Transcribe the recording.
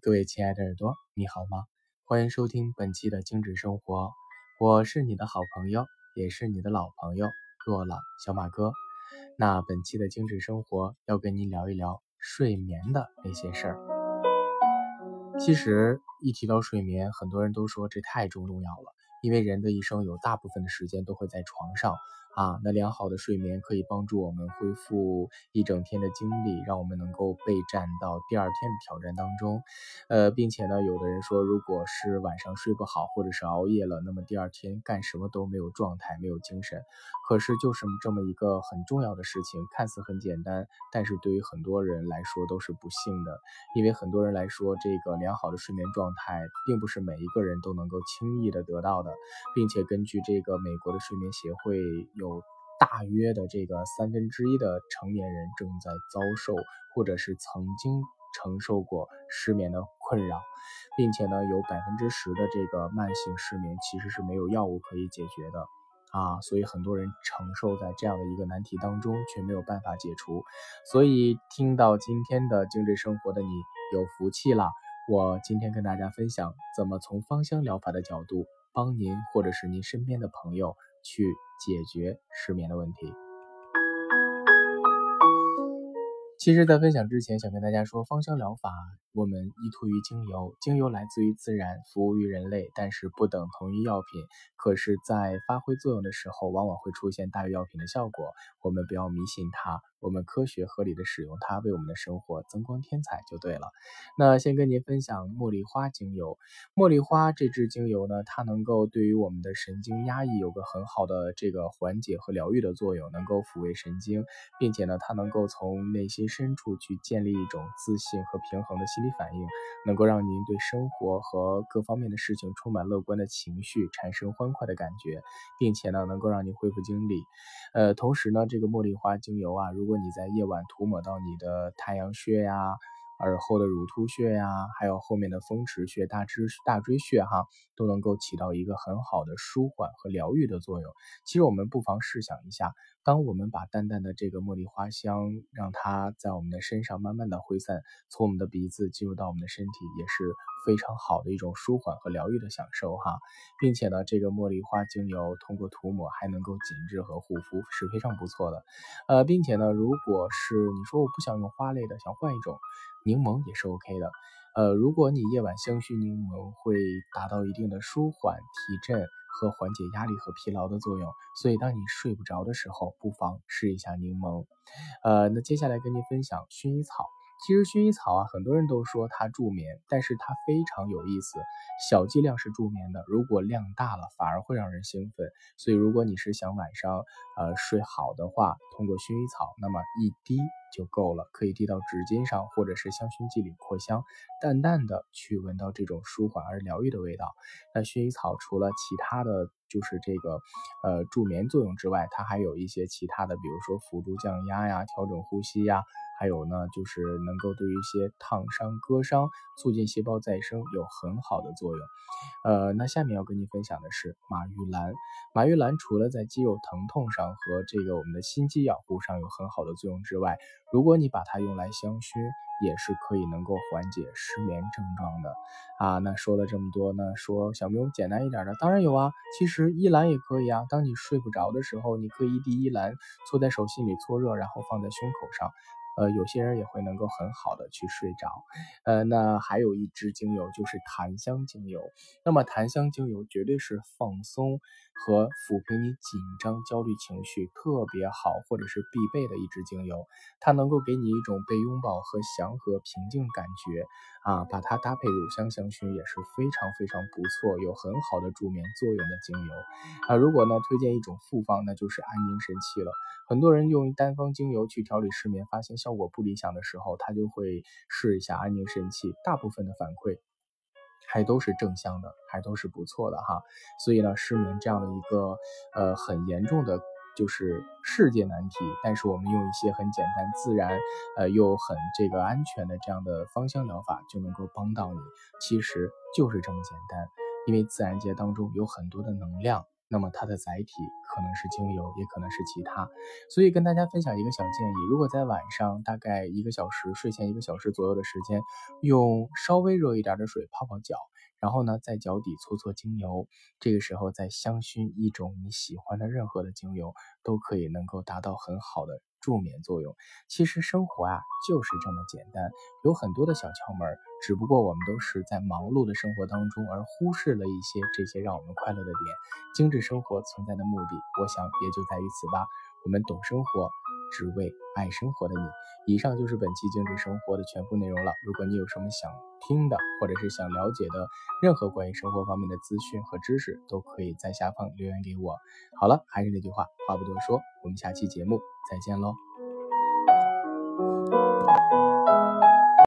各位亲爱的耳朵，你好吗？欢迎收听本期的精致生活，我是你的好朋友，也是你的老朋友若朗小马哥。那本期的精致生活要跟您聊一聊睡眠的那些事儿。其实一提到睡眠，很多人都说这太重要了，因为人的一生有大部分的时间都会在床上。啊，那良好的睡眠可以帮助我们恢复一整天的精力，让我们能够备战到第二天的挑战当中。呃，并且呢，有的人说，如果是晚上睡不好，或者是熬夜了，那么第二天干什么都没有状态，没有精神。可是就是这么一个很重要的事情，看似很简单，但是对于很多人来说都是不幸的，因为很多人来说，这个良好的睡眠状态并不是每一个人都能够轻易的得到的，并且根据这个美国的睡眠协会。有大约的这个三分之一的成年人正在遭受，或者是曾经承受过失眠的困扰，并且呢，有百分之十的这个慢性失眠其实是没有药物可以解决的啊，所以很多人承受在这样的一个难题当中，却没有办法解除。所以听到今天的精致生活的你有福气了，我今天跟大家分享怎么从芳香疗法的角度帮您或者是您身边的朋友。去解决失眠的问题。其实，在分享之前，想跟大家说，芳香疗法我们依托于精油，精油来自于自然，服务于人类，但是不等同于药品。可是，在发挥作用的时候，往往会出现大于药品的效果。我们不要迷信它。我们科学合理的使用它，为我们的生活增光添彩就对了。那先跟您分享茉莉花精油。茉莉花这支精油呢，它能够对于我们的神经压抑有个很好的这个缓解和疗愈的作用，能够抚慰神经，并且呢，它能够从内心深处去建立一种自信和平衡的心理反应，能够让您对生活和各方面的事情充满乐观的情绪，产生欢快的感觉，并且呢，能够让您恢复精力。呃，同时呢，这个茉莉花精油啊，如果你在夜晚涂抹到你的太阳穴呀、耳后的乳突穴呀，还有后面的风池穴、大椎大椎穴哈，都能够起到一个很好的舒缓和疗愈的作用。其实我们不妨试想一下。当我们把淡淡的这个茉莉花香，让它在我们的身上慢慢的挥散，从我们的鼻子进入到我们的身体，也是非常好的一种舒缓和疗愈的享受哈。并且呢，这个茉莉花精油通过涂抹还能够紧致和护肤，是非常不错的。呃，并且呢，如果是你说我不想用花类的，想换一种，柠檬也是 OK 的。呃，如果你夜晚香薰柠檬会达到一定的舒缓提振。和缓解压力和疲劳的作用，所以当你睡不着的时候，不妨试一下柠檬。呃，那接下来跟您分享薰衣草。其实薰衣草啊，很多人都说它助眠，但是它非常有意思。小剂量是助眠的，如果量大了，反而会让人兴奋。所以如果你是想晚上呃睡好的话，通过薰衣草，那么一滴就够了，可以滴到纸巾上或者是香薰剂里扩香，淡淡的去闻到这种舒缓而疗愈的味道。那薰衣草除了其他的就是这个呃助眠作用之外，它还有一些其他的，比如说辅助降压呀，调整呼吸呀。还有呢，就是能够对于一些烫伤、割伤，促进细胞再生有很好的作用。呃，那下面要跟你分享的是马玉兰。马玉兰除了在肌肉疼痛上和这个我们的心肌养护上有很好的作用之外，如果你把它用来香薰，也是可以能够缓解失眠症状的。啊，那说了这么多呢，说小明简单一点的，当然有啊，其实依兰也可以啊。当你睡不着的时候，你可以一滴依兰搓在手心里搓热，然后放在胸口上。呃，有些人也会能够很好的去睡着，呃，那还有一支精油就是檀香精油，那么檀香精油绝对是放松和抚平你紧张、焦虑情绪特别好，或者是必备的一支精油，它能够给你一种被拥抱和祥和、平静感觉啊，把它搭配乳香香薰也是非常非常不错，有很好的助眠作用的精油啊。如果呢推荐一种复方，那就是安宁神器了。很多人用单方精油去调理失眠，发现效果不理想的时候，他就会试一下安宁神器。大部分的反馈还都是正向的，还都是不错的哈。所以呢，失眠这样的一个呃很严重的就是世界难题，但是我们用一些很简单、自然呃又很这个安全的这样的芳香疗法就能够帮到你。其实就是这么简单，因为自然界当中有很多的能量。那么它的载体可能是精油，也可能是其他。所以跟大家分享一个小建议：如果在晚上大概一个小时，睡前一个小时左右的时间，用稍微热一点的水泡泡脚。然后呢，在脚底搓搓精油，这个时候再香薰一种你喜欢的任何的精油，都可以能够达到很好的助眠作用。其实生活啊就是这么简单，有很多的小窍门，只不过我们都是在忙碌的生活当中而忽视了一些这些让我们快乐的点。精致生活存在的目的，我想也就在于此吧。我们懂生活。只为爱生活的你。以上就是本期精致生活的全部内容了。如果你有什么想听的，或者是想了解的任何关于生活方面的资讯和知识，都可以在下方留言给我。好了，还是那句话，话不多说，我们下期节目再见喽。